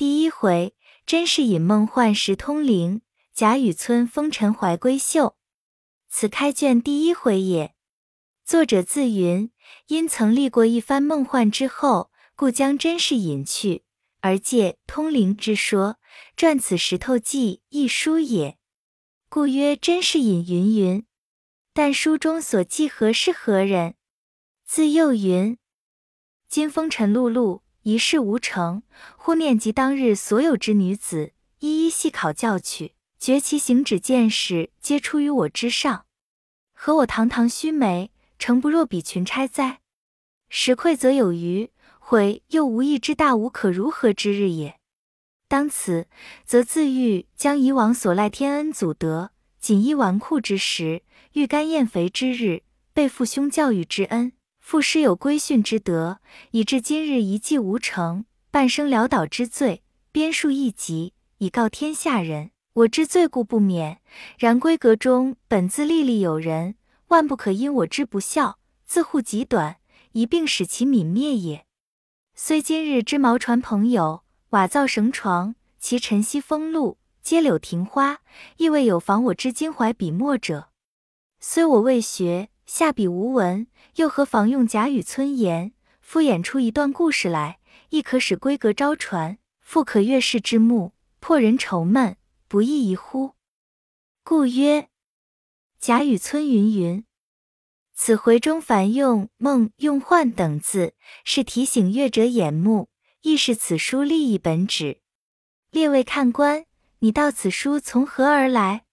第一回，甄士隐梦幻时通灵，贾雨村风尘怀闺秀。此开卷第一回也。作者自云，因曾历过一番梦幻之后，故将甄士隐去，而借通灵之说，撰此《石头记》一书也。故曰甄士隐云云。但书中所记何是何人？自幼云：今风尘碌碌。一事无成，忽念及当日所有之女子，一一细考教去，觉其行止见识，皆出于我之上。和我堂堂须眉，诚不若比群钗哉？时愧则有余，悔又无一之大无可如何之日也。当此，则自欲将以往所赖天恩祖德，锦衣纨绔之时，欲干燕肥之日，背父兄教育之恩。父师有规训之德，以至今日一计无成，半生潦倒之罪，编述一集，以告天下人。我之罪故不免，然闺阁中本自历历有人，万不可因我之不孝，自护己短，一并使其泯灭也。虽今日之毛船朋友，瓦造绳床，其晨曦风露，阶柳庭花，亦未有妨我之襟怀笔墨者。虽我未学，下笔无文。又何妨用贾雨村言，敷衍出一段故事来，亦可使闺阁招传，复可悦世之目，破人愁闷，不亦宜乎？故曰贾雨村云云。此回中凡用梦、用幻等字，是提醒阅者眼目，亦是此书立意本旨。列位看官，你道此书从何而来？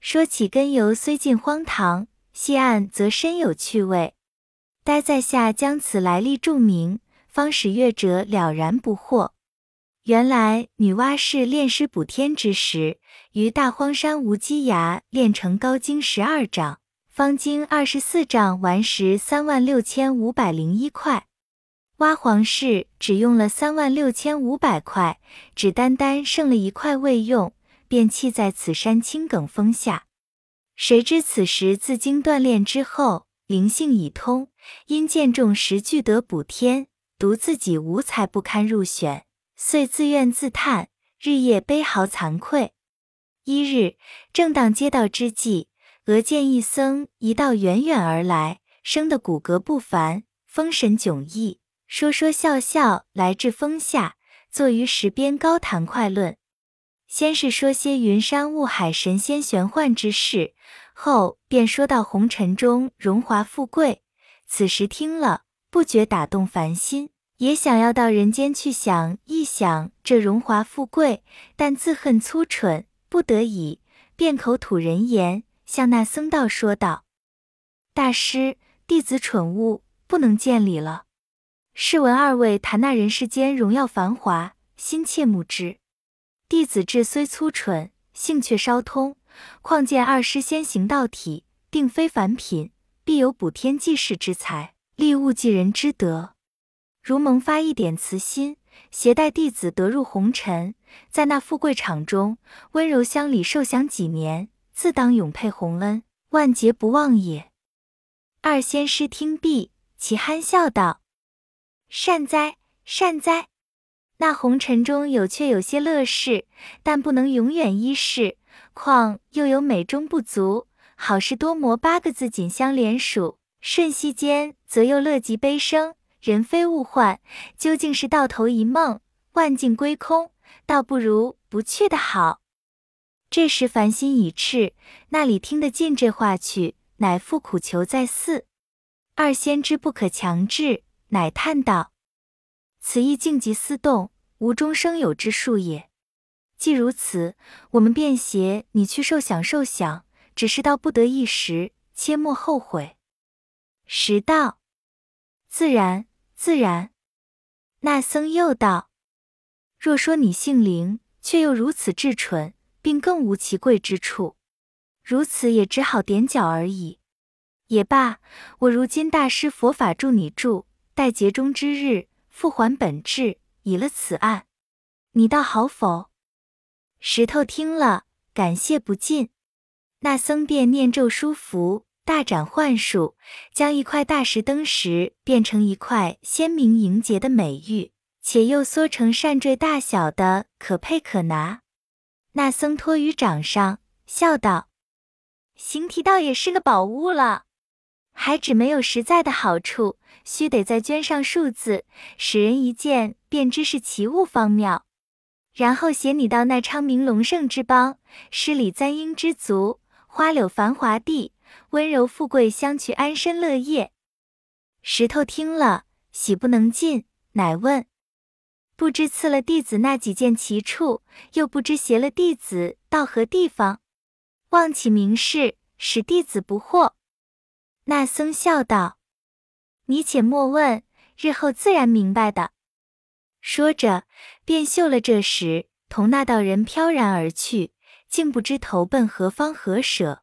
说起根由虽近荒唐，细案则深有趣味。待在下将此来历注明，方使阅者了然不惑。原来女娲氏炼尸补天之时，于大荒山无稽崖炼成高经十二丈、方经二十四丈顽石三万六千五百零一块。娲皇氏只用了三万六千五百块，只单单剩了一块未用，便弃在此山青埂峰下。谁知此时自经锻炼之后。灵性已通，因见众时俱得补天，独自己无才不堪入选，遂自怨自叹，日夜悲嚎惭愧。一日，正当接道之际，俄见一僧一道远远而来，生得骨骼不凡，风神迥异，说说笑笑来至峰下，坐于石边高谈快论。先是说些云山雾海、神仙玄幻之事。后便说到红尘中荣华富贵，此时听了不觉打动凡心，也想要到人间去想一想这荣华富贵，但自恨粗蠢，不得已，便口吐人言，向那僧道说道：“大师，弟子蠢物，不能见礼了。试闻二位谈那人世间荣耀繁华，心切慕之。弟子志虽粗蠢，性却稍通。”况见二师先行道体，定非凡品，必有补天济世之才，利物济人之德。如萌发一点慈心，携带弟子得入红尘，在那富贵场中温柔乡里受享几年，自当永佩洪恩，万劫不忘也。二仙师听毕，其憨笑道：“善哉，善哉！那红尘中有却有些乐事，但不能永远依世。”况又有美中不足，好事多磨八个字紧相连属，瞬息间则又乐极悲生，人非物换，究竟是到头一梦，万境归空，倒不如不去的好。这时凡心已赤，那里听得进这话去，乃复苦求再四。二仙知不可强制，乃叹道：“此亦静极思动，无中生有之术也。”既如此，我们便携你去受想受想，只是到不得一时，切莫后悔。时道，自然自然。那僧又道：若说你姓灵，却又如此智蠢，并更无其贵之处，如此也只好点脚而已。也罢，我如今大师佛法助你助，待劫中之日复还本质，以了此案，你倒好否？石头听了，感谢不尽。那僧便念咒书符，大展幻术，将一块大石灯石变成一块鲜明莹洁的美玉，且又缩成扇坠大小的，可佩可拿。那僧托于掌上，笑道：“形体倒也是个宝物了，还只没有实在的好处，须得再镌上数字，使人一见便知是奇物方妙。然后携你到那昌明隆盛之邦，诗礼簪缨之族，花柳繁华地，温柔富贵相去，安身乐业。”石头听了，喜不能禁，乃问。不知赐了弟子那几件奇处，又不知携了弟子到何地方，望起明示，使弟子不惑。那僧笑道：“你且莫问，日后自然明白的。”说着，便绣了这时，同那道人飘然而去，竟不知投奔何方何舍。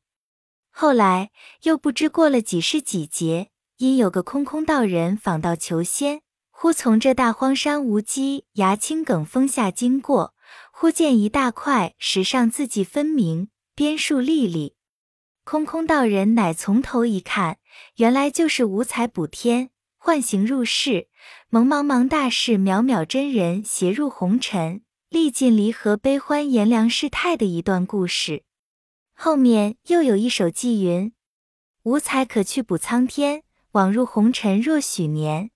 后来又不知过了几世几劫，因有个空空道人访道求仙。忽从这大荒山无稽崖青埂峰下经过，忽见一大块石上字迹分明，边树历历。空空道人乃从头一看，原来就是五彩补天，幻形入世，蒙茫茫大士渺渺真人携入红尘，历尽离合悲欢炎凉世态的一段故事。后面又有一首寄云：五彩可去补苍天，枉入红尘若许年。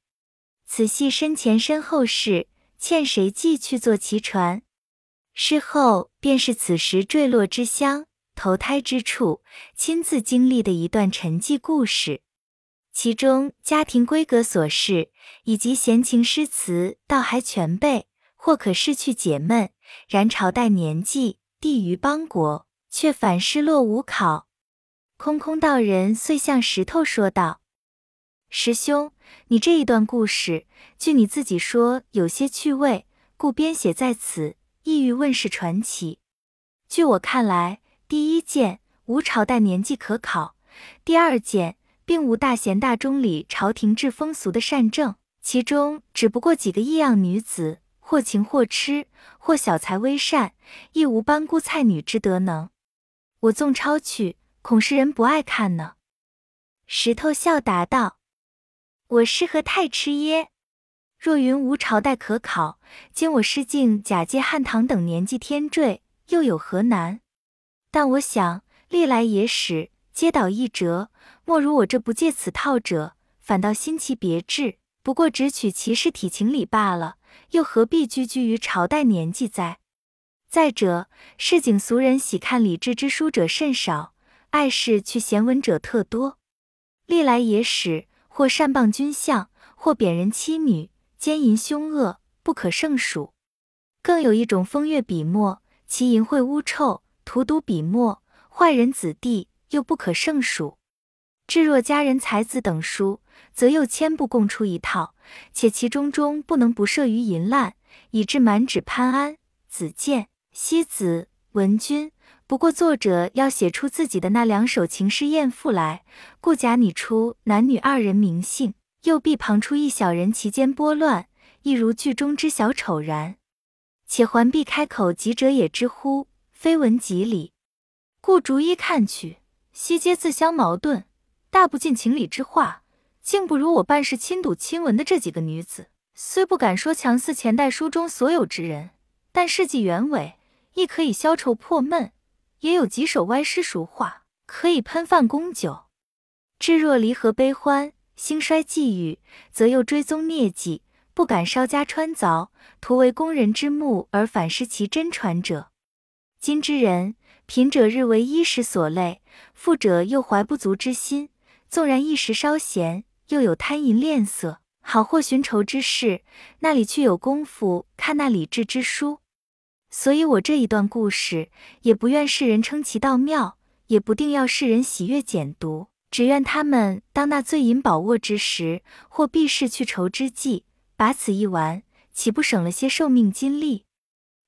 此系身前身后事，欠谁记去坐其船？事后便是此时坠落之乡、投胎之处，亲自经历的一段沉寂故事。其中家庭规格琐事以及闲情诗词，倒还全备，或可逝去解闷。然朝代年纪、地于邦国，却反失落无考。空空道人遂向石头说道：“师兄。”你这一段故事，据你自己说有些趣味，故编写在此，意欲问世传奇。据我看来，第一件无朝代年纪可考；第二件并无大贤大忠里朝廷制风俗的善政，其中只不过几个异样女子，或情或痴，或小才微善，亦无班姑菜女之德能。我纵抄去，恐是人不爱看呢。石头笑答道。我适合太痴耶？若云无朝代可考，今我师敬假借汉唐等年纪天坠，又有何难？但我想历来野史皆导一折，莫如我这不借此套者，反倒新奇别致。不过只取其事体情理罢了，又何必拘拘于朝代年纪哉？再者，市井俗人喜看礼制之书者甚少，爱事去闲文者特多。历来野史。或善谤君相，或贬人妻女，奸淫凶恶，不可胜数。更有一种风月笔墨，其淫秽污臭，荼毒笔墨，坏人子弟，又不可胜数。至若佳人才子等书，则又千部共出一套，且其中中不能不涉于淫滥，以致满纸潘安、子建、西子、文君。不过作者要写出自己的那两首情诗艳赋来，故假拟出男女二人名姓，又必旁出一小人其间拨乱，一如剧中之小丑然。且还必开口急者也知乎，非文即理。故逐一看去，悉皆自相矛盾，大不尽情理之话，竟不如我办事亲睹亲闻的这几个女子。虽不敢说强似前代书中所有之人，但事迹原委，亦可以消愁破闷。也有几首歪诗俗话，可以喷饭供酒。至若离合悲欢、兴衰际遇，则又追踪孽迹，不敢稍加穿凿，图为工人之目而反失其真传者。今之人，贫者日为衣食所累，富者又怀不足之心。纵然一时稍闲，又有贪淫恋色、好货寻仇之事，那里去有功夫看那理智之书？所以，我这一段故事也不愿世人称其道妙，也不定要世人喜悦简读，只愿他们当那醉饮饱卧之时，或避世去愁之际，把此一玩，岂不省了些寿命精力？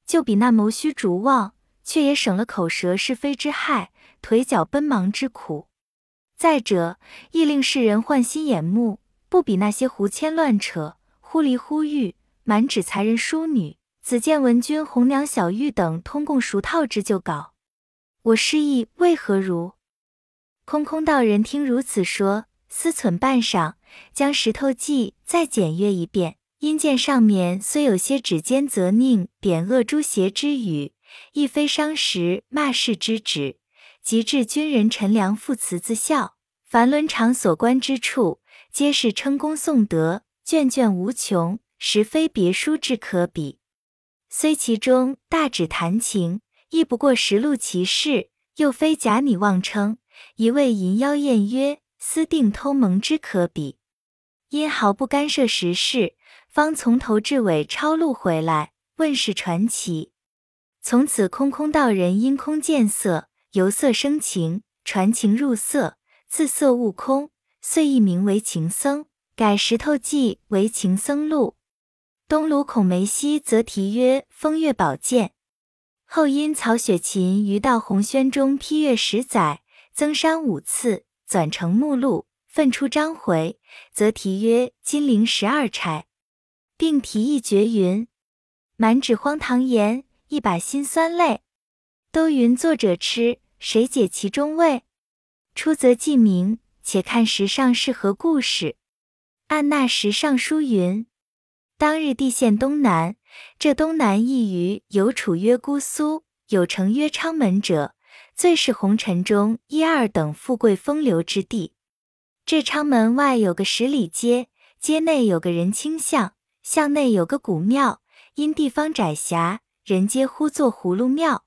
就比那谋虚逐妄，却也省了口舌是非之害，腿脚奔忙之苦。再者，亦令世人换心眼目，不比那些胡牵乱扯、忽离忽遇、满纸才人淑女。子建文君、红娘小玉等通共熟套之旧稿，我失意为何如？空空道人听如此说，思忖半晌，将石头记再检阅一遍，因见上面虽有些指尖责佞、贬恶诛邪之语，亦非伤时骂世之旨，及至军人陈良父慈自孝，凡伦常所观之处，皆是称功颂德，卷卷无穷，实非别书之可比。虽其中大指弹情，亦不过实录其事，又非假拟妄称，一味淫妖艳约、私定偷蒙之可比。因毫不干涉时事。方从头至尾抄录回来，问世传奇。从此空空道人因空见色，由色生情，传情入色，自色悟空，遂一名为情僧，改石头记为情僧录。东鲁孔梅溪则题曰风月宝鉴。后因曹雪芹于道鸿轩中批阅十载，增删五次，纂成目录，奋出章回，则题曰金陵十二钗。并题一绝云：“满纸荒唐言，一把辛酸泪。都云作者痴，谁解其中味？出则记名，且看时上是何故事。按那时尚书云：当日地陷东南，这东南一隅有楚曰姑苏，有城曰昌门者，最是红尘中一二等富贵风流之地。这昌门外有个十里街，街内有个人清巷。”巷内有个古庙，因地方窄狭，人皆呼作葫芦庙。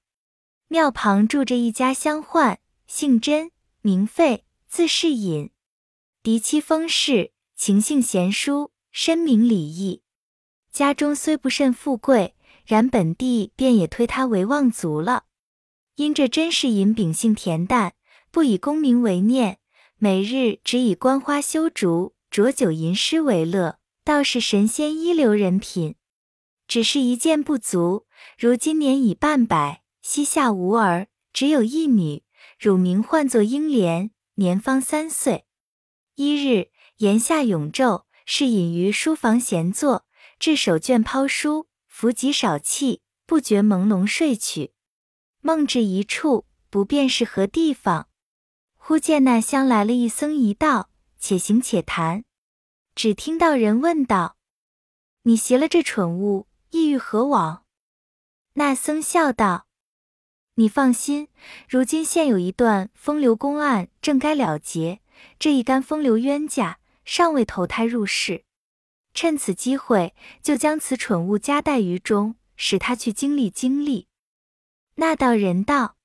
庙旁住着一家乡宦，姓甄，名费，字世隐，嫡妻封氏，情性贤淑，深明礼义。家中虽不甚富贵，然本地便也推他为望族了。因这甄世隐秉性恬淡，不以功名为念，每日只以观花修竹、酌酒吟诗为乐。倒是神仙一流人品，只是一件不足。如今年已半百，膝下无儿，只有一女，乳名唤作英莲，年方三岁。一日，檐下永昼，是隐于书房闲坐，置手卷抛书，伏极少憩，不觉朦胧睡去。梦至一处，不辨是何地方，忽见那厢来了一僧一道，且行且谈。只听到人问道：“你携了这蠢物，意欲何往？”那僧笑道：“你放心，如今现有一段风流公案，正该了结。这一干风流冤家尚未投胎入世，趁此机会，就将此蠢物夹带于中，使他去经历经历。”那道人道：“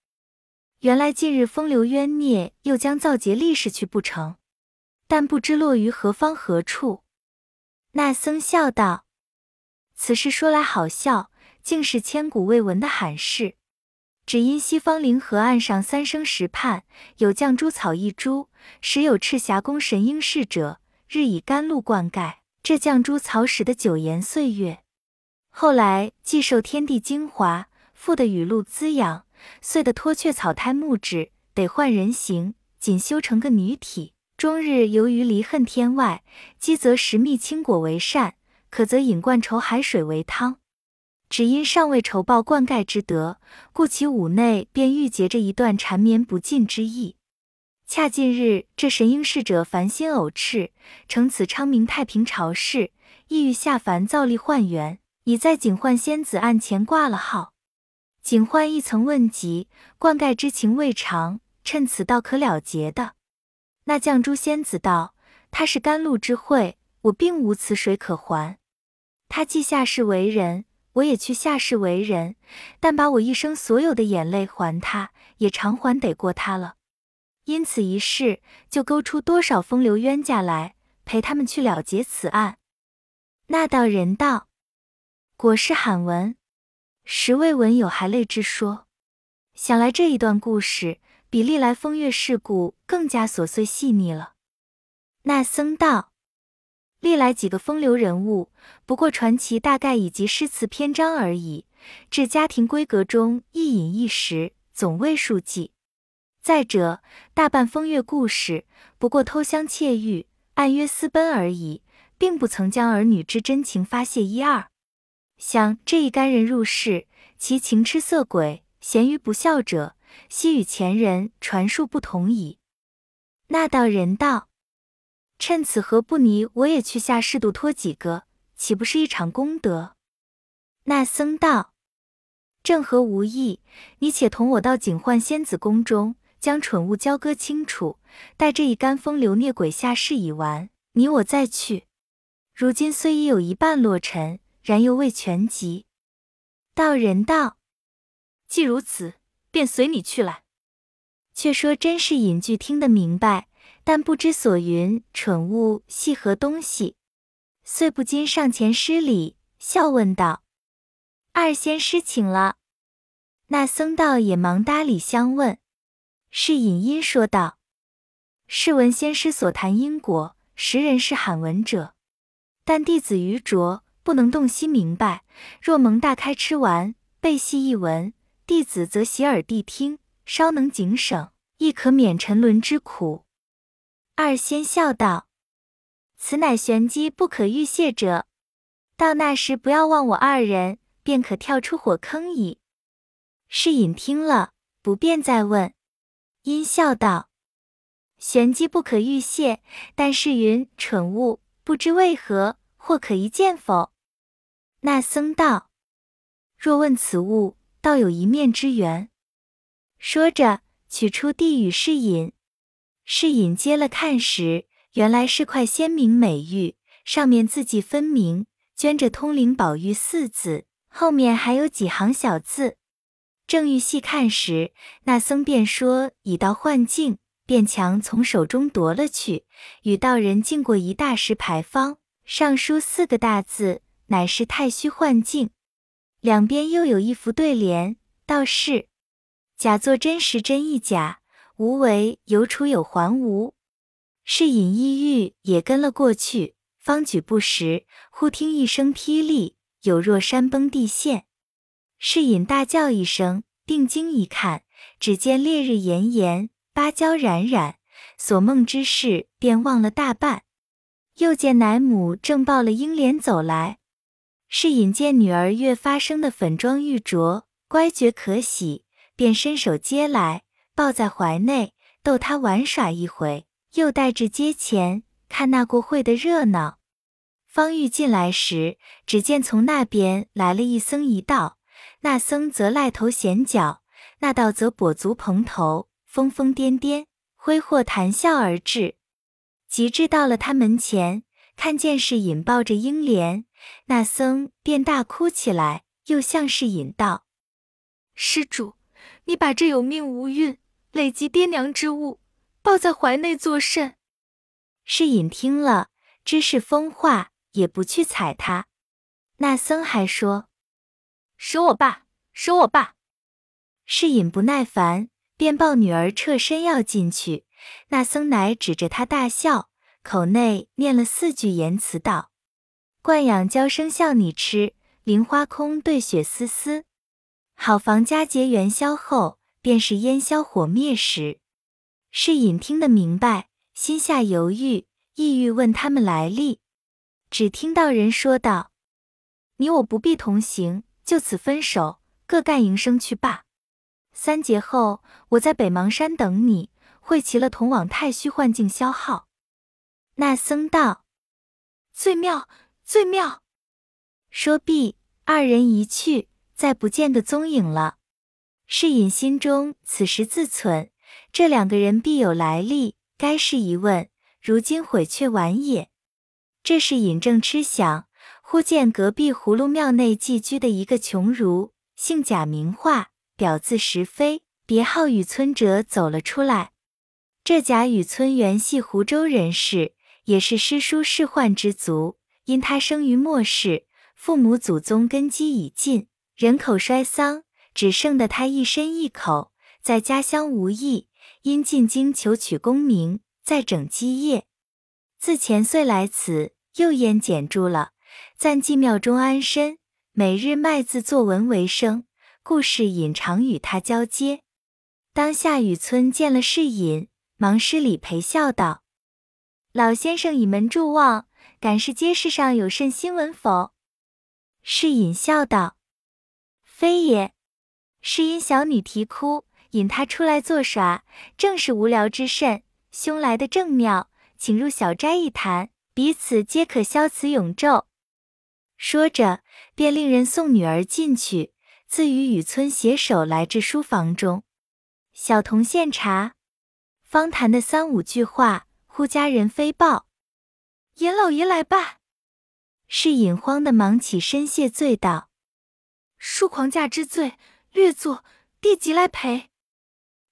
原来近日风流冤孽又将造劫历史去不成？”但不知落于何方何处。那僧笑道：“此事说来好笑，竟是千古未闻的罕事。只因西方灵河岸上三生石畔有绛珠草一株，时有赤霞宫神瑛侍者，日以甘露灌溉这绛珠草，使得久延岁月。后来既受天地精华，复的雨露滋养，遂的脱却草胎木质，得换人形，仅修成个女体。”终日游于离恨天外，积则食蜜青果为善，可则饮灌稠海水为汤。只因尚未酬报灌溉之德，故其五内便郁结着一段缠绵不尽之意。恰近日这神瑛侍者烦心偶炽，乘此昌明太平朝事，意欲下凡造力换元，已在警幻仙子案前挂了号。警幻亦曾问及灌溉之情未尝，趁此道可了结的。那绛珠仙子道：“他是甘露之惠，我并无此水可还。他既下世为人，我也去下世为人，但把我一生所有的眼泪还他，也偿还得过他了。因此一事，就勾出多少风流冤家来，陪他们去了结此案。”那道人道：“果是罕闻，实未闻有还泪之说。想来这一段故事。”比历来风月事故更加琐碎细腻了。那僧道：历来几个风流人物，不过传奇大概以及诗词篇章而已。至家庭闺阁中一饮一食，总未数计。再者，大半风月故事，不过偷香窃玉、暗约私奔而已，并不曾将儿女之真情发泄一二。想这一干人入世，其情痴色鬼、咸鱼不孝者。昔与前人传述不同矣。那道人道：“趁此何不泥，我也去下世度托几个，岂不是一场功德？”那僧道：“正合无意，你且同我到警幻仙子宫中，将蠢物交割清楚。待这一干风流孽鬼下世已完，你我再去。如今虽已有一半落尘，然犹未全集。”道人道：“既如此，便随你去来。”却说甄士隐俱听得明白，但不知所云。蠢物系何东西？遂不禁上前施礼，笑问道：“二仙师请了。”那僧道也忙搭理相问。是隐因说道：“试闻仙师所谈因果，实人是罕闻者。但弟子愚拙，不能洞悉明白。若蒙大开吃完，背细一闻，弟子则洗耳谛听。”稍能警省，亦可免沉沦之苦。二仙笑道：“此乃玄机不可预泄者，到那时不要忘我二人，便可跳出火坑矣。”世隐听了，不便再问，因笑道：“玄机不可预泄，但是云蠢物，不知为何，或可一见否？”那僧道：“若问此物，倒有一面之缘。”说着，取出地与世隐。侍引接了看时，原来是块鲜明美玉，上面字迹分明，镌着“通灵宝玉”四字，后面还有几行小字。正欲细看时，那僧便说已到幻境，便强从手中夺了去，与道人进过一大石牌坊，上书四个大字，乃是太虚幻境。两边又有一幅对联，道是。假作真时真亦假，无为有处有还无。是隐意欲也跟了过去，方举不时，忽听一声霹雳，有若山崩地陷。是隐大叫一声，定睛一看，只见烈日炎炎，芭蕉冉冉，所梦之事便忘了大半。又见奶母正抱了英莲走来，是隐见女儿越发生的粉妆玉琢，乖觉可喜。便伸手接来，抱在怀内，逗他玩耍一回，又带至街前看那过会的热闹。方玉进来时，只见从那边来了一僧一道，那僧则赖头显脚，那道则跛足蓬头，疯疯癫癫，挥霍谈笑而至。及至到了他门前，看见是引抱着英莲，那僧便大哭起来，又向是引道：“施主。”你把这有命无运、累及爹娘之物抱在怀内作甚？世隐听了，知是疯话，也不去睬他。那僧还说：“舍我吧，舍我吧！”世隐不耐烦，便抱女儿侧身要进去。那僧乃指着他大笑，口内念了四句言辞道：“惯养娇生笑你痴，菱花空对雪丝丝。”好房佳节元宵后，便是烟消火灭时。是隐听得明白，心下犹豫，意欲问他们来历。只听到人说道：“你我不必同行，就此分手，各干营生去罢。三节后，我在北邙山等你，会齐了同往太虚幻境消耗。”那僧道：“最妙，最妙。”说毕，二人一去。再不见个踪影了。是隐心中此时自忖：这两个人必有来历，该是一问。如今悔却晚也。这是隐正痴想，忽见隔壁葫芦庙内寄居的一个穷儒，姓贾名化，表字石飞，别号雨村者走了出来。这贾雨村原系湖州人士，也是诗书仕宦之族。因他生于末世，父母祖宗根基已尽。人口衰丧，只剩得他一身一口，在家乡无益，因进京求取功名，在整基业。自前岁来此，又焉简住了，暂寄庙中安身，每日卖字作文为生，故事隐常与他交接。当下雨村见了世隐，忙施礼陪笑道：“老先生倚门祝望，敢是街市上有甚新闻否？”世隐笑道。非也，是因小女啼哭，引他出来作耍，正是无聊之甚。兄来的正妙，请入小斋一谈，彼此皆可消此永昼。说着，便令人送女儿进去，自与雨村携手来至书房中。小童献茶，方谈的三五句话，忽家人飞报：“严老爷来吧。”是尹慌的忙起身谢罪道：“恕狂驾之罪，略坐，弟即来陪。”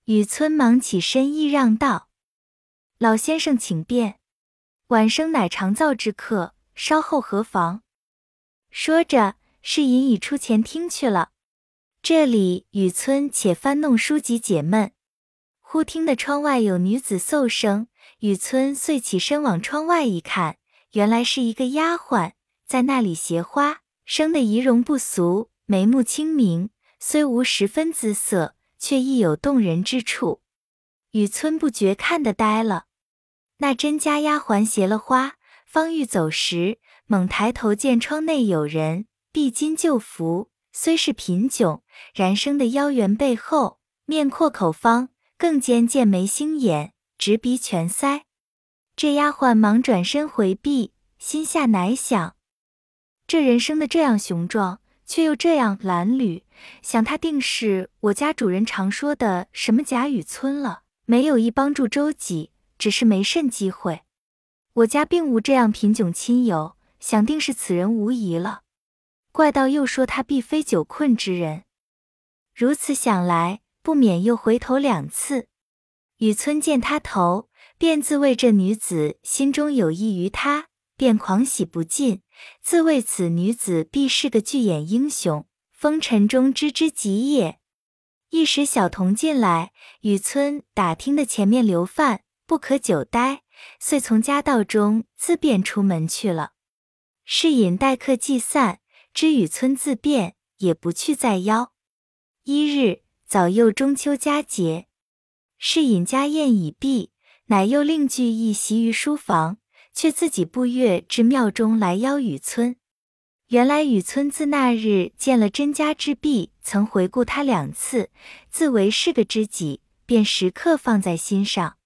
雨村忙起身揖让道：“老先生请便，晚生乃常造之客，稍后何妨？”说着，是隐已出前厅去了。这里雨村且翻弄书籍解闷，忽听得窗外有女子嗽声，雨村遂起身往窗外一看，原来是一个丫鬟在那里携花，生得仪容不俗，眉目清明，虽无十分姿色，却亦有动人之处。雨村不觉看得呆了。那甄家丫鬟携了花，方欲走时，猛抬头见窗内有人，碧金旧服。虽是贫窘，然生的腰圆背厚，面阔口方，更兼剑眉星眼，直鼻全腮。这丫鬟忙转身回避，心下乃想：这人生的这样雄壮，却又这样褴褛，想他定是我家主人常说的什么贾雨村了。没有意帮助周己，只是没甚机会。我家并无这样贫窘亲友，想定是此人无疑了。怪道又说他必非久困之人，如此想来，不免又回头两次。雨村见他头，便自谓这女子心中有意于他，便狂喜不尽，自谓此女子必是个巨眼英雄，风尘中知之极也。一时小童进来，雨村打听的前面留饭，不可久待，遂从家道中自便出门去了。是引待客既散。知雨村自便，也不去再邀。一日早又中秋佳节，是尹家宴已毕，乃又另聚一席于书房，却自己步月至庙中来邀雨村。原来雨村自那日见了甄家之婢，曾回顾他两次，自为是个知己，便时刻放在心上。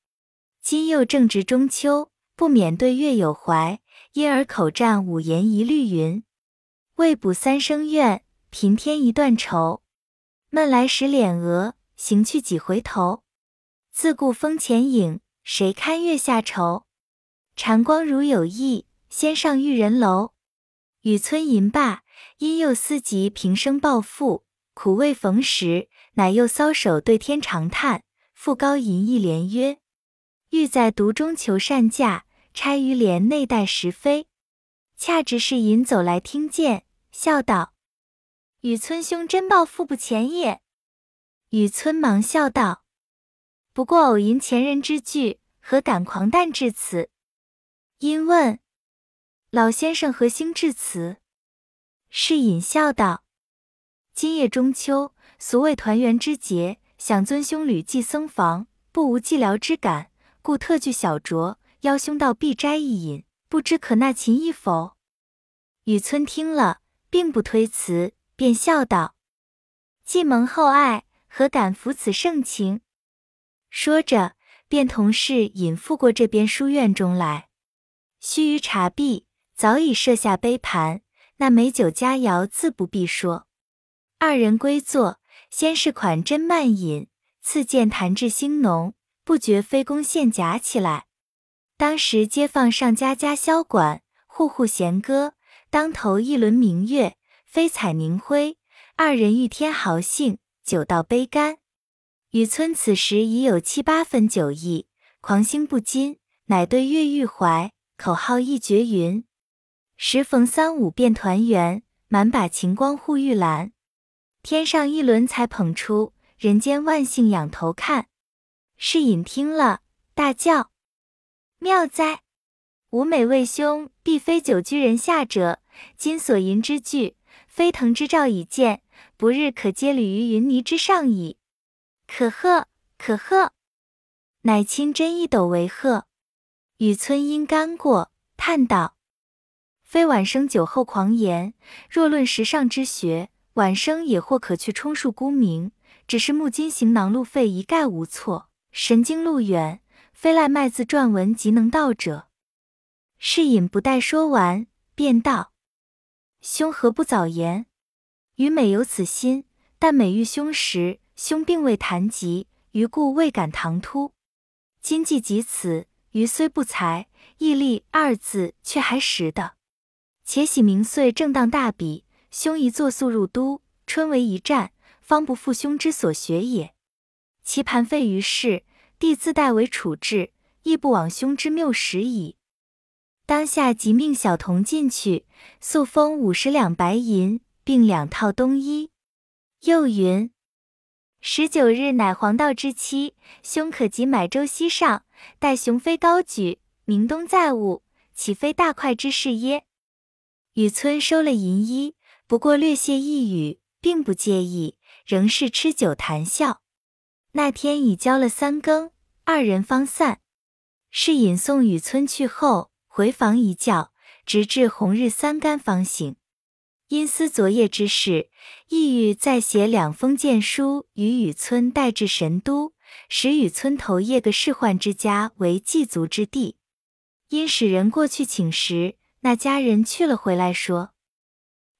今又正值中秋，不免对月有怀，因而口占五言一律云。未卜三生愿，平添一段愁。闷来时敛额，行去几回头。自顾风前影，谁堪月下愁？禅光如有意，先上玉人楼。雨村吟罢，因又思及平生抱负，苦未逢时，乃又搔首对天长叹，复高吟一联曰：“欲在独中求善价，钗于帘内待时飞。”恰值是吟走来听见。笑道：“雨村兄真抱负不浅也。”雨村忙笑道：“不过偶吟前人之句，何敢狂诞至此？”因问：“老先生何兴至此？”是隐笑道：“今夜中秋，俗谓团圆之节，想尊兄旅寄僧房，不无寂寥之感，故特具小酌，邀兄到碧斋一饮，不知可纳情意否？”雨村听了。并不推辞，便笑道：“既蒙厚爱，何敢负此盛情？”说着，便同侍引赴过这边书院中来。须臾茶毕，早已设下杯盘，那美酒佳肴自不必说。二人归坐，先是款斟慢饮，次见谈至兴浓，不觉飞弓献甲起来。当时街坊上家家箫管，户户弦歌。当头一轮明月，飞彩凝辉。二人欲添豪兴，酒到杯干。雨村此时已有七八分酒意，狂兴不禁，乃对月欲怀，口号一绝云：“时逢三五便团圆，满把晴光护玉兰。天上一轮才捧出，人间万幸仰头看。”是隐听了，大叫：“妙哉！”吾美为兄，必非久居人下者。今所银之句，飞腾之兆已见，不日可接履于云泥之上矣。可贺，可贺！乃亲真一斗为贺。雨村因干过，叹道：“非晚生酒后狂言，若论时尚之学，晚生也或可去充数沽名。只是木金行囊路费一概无错，神经路远，非赖卖字撰文即能到者。”是隐不待说完，便道：“兄何不早言？余每有此心，但每遇兄时，兄并未谈及，余故未敢唐突。今既及此，余虽不才，毅力二字却还识的。且喜明岁正当大比，兄一作速入都，春为一战，方不负兄之所学也。其盘废于世，弟自代为处置，亦不枉兄之谬识矣。当下即命小童进去，速封五十两白银，并两套冬衣。又云：十九日乃黄道之期，兄可即买舟西上，待雄飞高举，明东再晤，岂非大快之事耶？雨村收了银衣，不过略谢一语，并不介意，仍是吃酒谈笑。那天已交了三更，二人方散。是引送雨村去后。回房一觉，直至红日三竿方醒。因思昨夜之事，意欲再写两封荐书与雨村带至神都，使与村头谒个世宦之家为祭足之地。因使人过去请时，那家人去了回来，说：“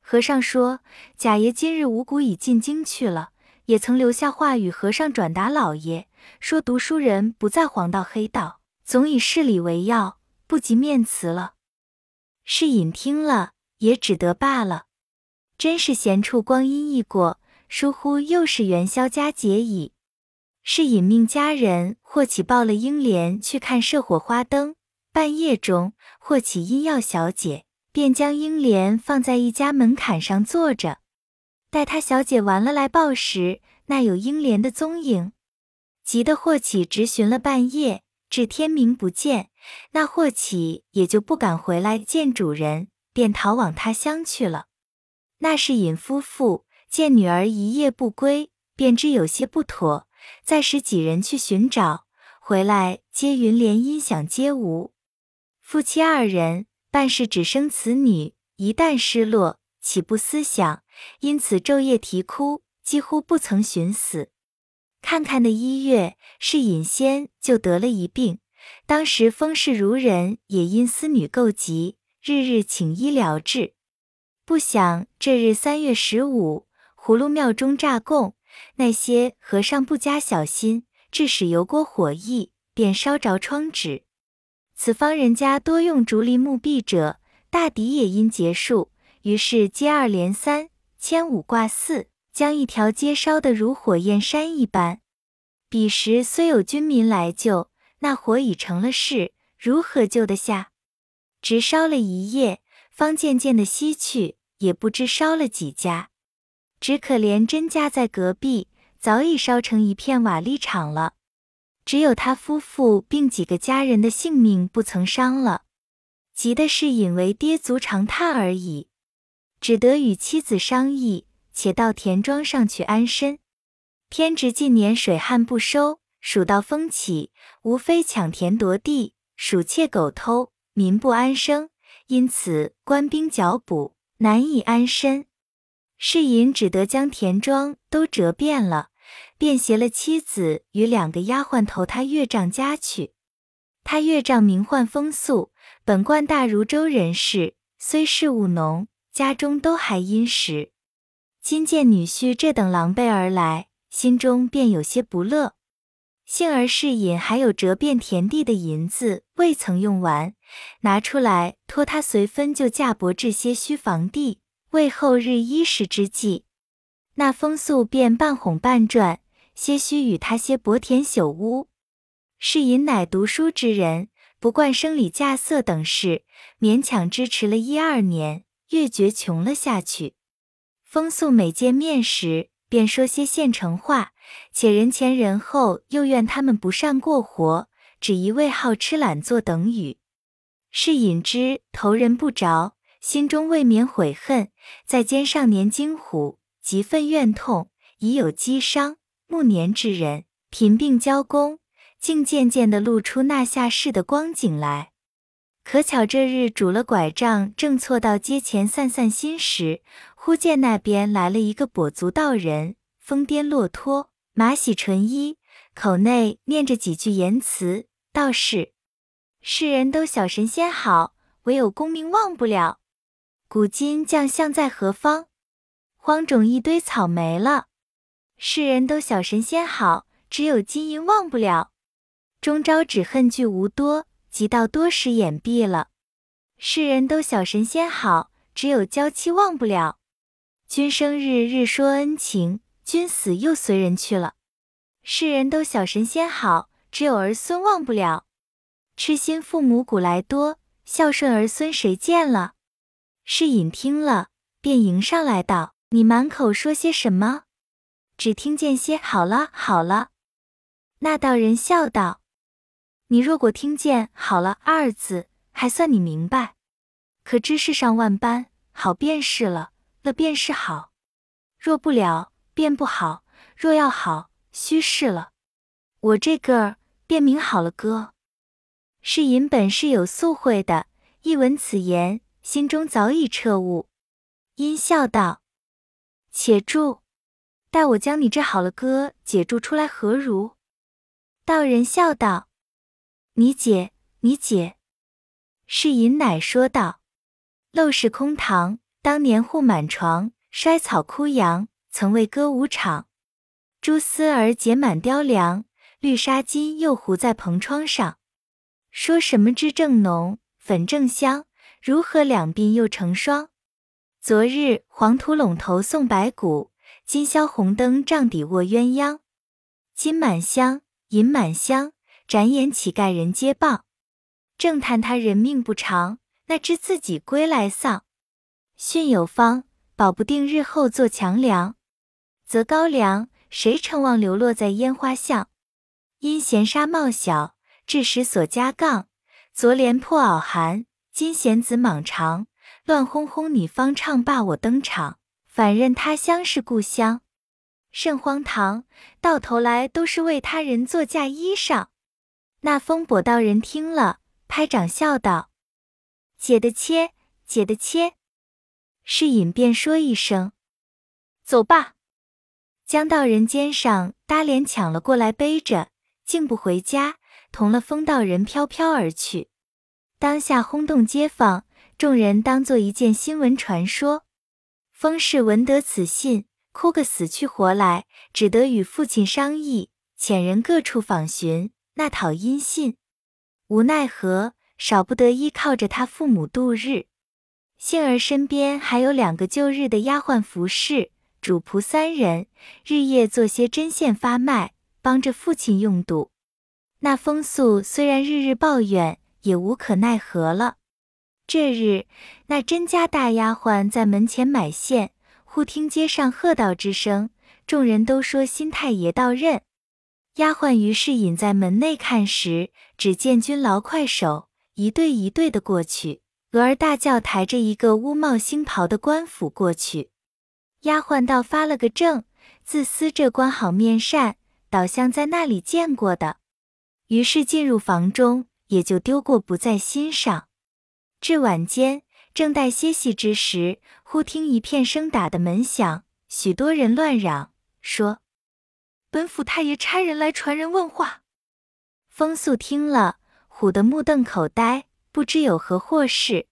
和尚说，贾爷今日五谷已进京去了，也曾留下话与和尚转达老爷，说读书人不在黄道黑道，总以事理为要。”不及面辞了，世隐听了也只得罢了。真是闲处光阴易过，疏忽又是元宵佳节矣。是隐命家人霍启抱了英莲去看射火花灯，半夜中霍启因要小姐，便将英莲放在一家门槛上坐着，待他小姐完了来报时，那有英莲的踪影，急得霍启直寻了半夜。至天明不见，那霍启也就不敢回来见主人，便逃往他乡去了。那是尹夫妇见女儿一夜不归，便知有些不妥，再使几人去寻找，回来皆云连音响皆无。夫妻二人办事只生此女，一旦失落，岂不思想？因此昼夜啼哭，几乎不曾寻死。看看的一月，是尹仙就得了一病。当时风氏孺人也因思女够急，日日请医疗治。不想这日三月十五，葫芦庙中炸供，那些和尚不加小心，致使油锅火溢，便烧着窗纸。此方人家多用竹篱木壁者，大抵也因结束。于是接二连三，牵五挂四。将一条街烧得如火焰山一般。彼时虽有军民来救，那火已成了势，如何救得下？直烧了一夜，方渐渐的熄去，也不知烧了几家。只可怜甄家在隔壁，早已烧成一片瓦砾场了。只有他夫妇并几个家人的性命不曾伤了，急的是引为跌足长叹而已，只得与妻子商议。且到田庄上去安身。偏值近年水旱不收，蜀道风起，无非抢田夺地，鼠窃狗偷，民不安生。因此官兵剿捕，难以安身。世隐只得将田庄都折遍了，便携了妻子与两个丫鬟投他岳丈家去。他岳丈名唤风素，本贯大如州人士，虽事务农，家中都还殷实。今见女婿这等狼狈而来，心中便有些不乐。幸而世隐还有折遍田地的银子未曾用完，拿出来托他随分就价帛置些虚房地，为后日衣食之计。那风素便半哄半转，些许与他些薄田朽屋。世隐乃读书之人，不惯生理架色等事，勉强支持了一二年，越觉穷了下去。风素每见面时，便说些现成话，且人前人后又怨他们不善过活，只一味好吃懒做等语。是隐之投人不着，心中未免悔恨，再兼上年惊虎，极愤怨痛，已有积伤。暮年之人，贫病交工，竟渐渐地露出那下世的光景来。可巧这日拄了拐杖，正错到街前散散心时，忽见那边来了一个跛足道人，疯癫落脱，马洗纯衣，口内念着几句言辞，道是：世人都小神仙好，唯有功名忘不了。古今将相在何方？荒冢一堆草没了。世人都晓神仙好，只有金银忘不了。终朝只恨聚无多，及到多时眼闭了。世人都晓神仙好，只有娇妻忘不了。君生日日说恩情，君死又随人去了。世人都晓神仙好，只有儿孙忘不了。痴心父母古来多，孝顺儿孙谁见了？世隐听了，便迎上来道：“你满口说些什么？只听见些好了好了。”那道人笑道：“你若果听见好了二字，还算你明白。可知世上万般好便是了，了便是好；若不了，便不好；若要好，须是了。我这个儿便名好了哥。”世隐本是有素慧的，一闻此言，心中早已彻悟，因笑道：“且住，待我将你这好了哥解住出来，何如？”道人笑道：“你解，你解。”是银乃说道：“陋室空堂，当年户满床，衰草枯杨，曾为歌舞场。蛛丝儿结满雕梁，绿纱巾又糊在蓬窗上。说什么脂正浓，粉正香，如何两鬓又成霜？昨日黄土陇头送白骨，今宵红灯帐底卧鸳鸯。金满箱。银满箱，展眼乞丐人皆谤。正叹他人命不长，那知自己归来丧。训有方，保不定日后做强梁。择高粱，谁承望流落在烟花巷？因闲纱帽小，致使所加杠。昨怜破袄寒，金弦子莽长。乱哄哄，你方唱罢我登场，反认他乡是故乡。甚荒唐！到头来都是为他人做嫁衣裳。那风跛道人听了，拍掌笑道：“解的切，解的切。”是隐便说一声：“走吧。”将道人肩上搭脸抢了过来，背着，竟不回家，同了风道人飘飘而去。当下轰动街坊，众人当做一件新闻传说。风氏闻得此信。哭个死去活来，只得与父亲商议，遣人各处访寻，那讨音信，无奈何，少不得依靠着他父母度日。幸而身边还有两个旧日的丫鬟服侍，主仆三人，日夜做些针线发卖，帮着父亲用度。那风素虽然日日抱怨，也无可奈何了。这日，那甄家大丫鬟在门前买线。忽听街上喝道之声，众人都说新太爷到任。丫鬟于是隐在门内看时，只见军牢快手一对一对的过去，娥儿大轿抬着一个乌帽星袍的官府过去。丫鬟倒发了个怔，自思这官好面善，倒像在那里见过的。于是进入房中，也就丢过不在心上。至晚间。正待歇息之时，忽听一片声打的门响，许多人乱嚷，说：“本府太爷差人来传人问话。”风素听了，唬得目瞪口呆，不知有何祸事。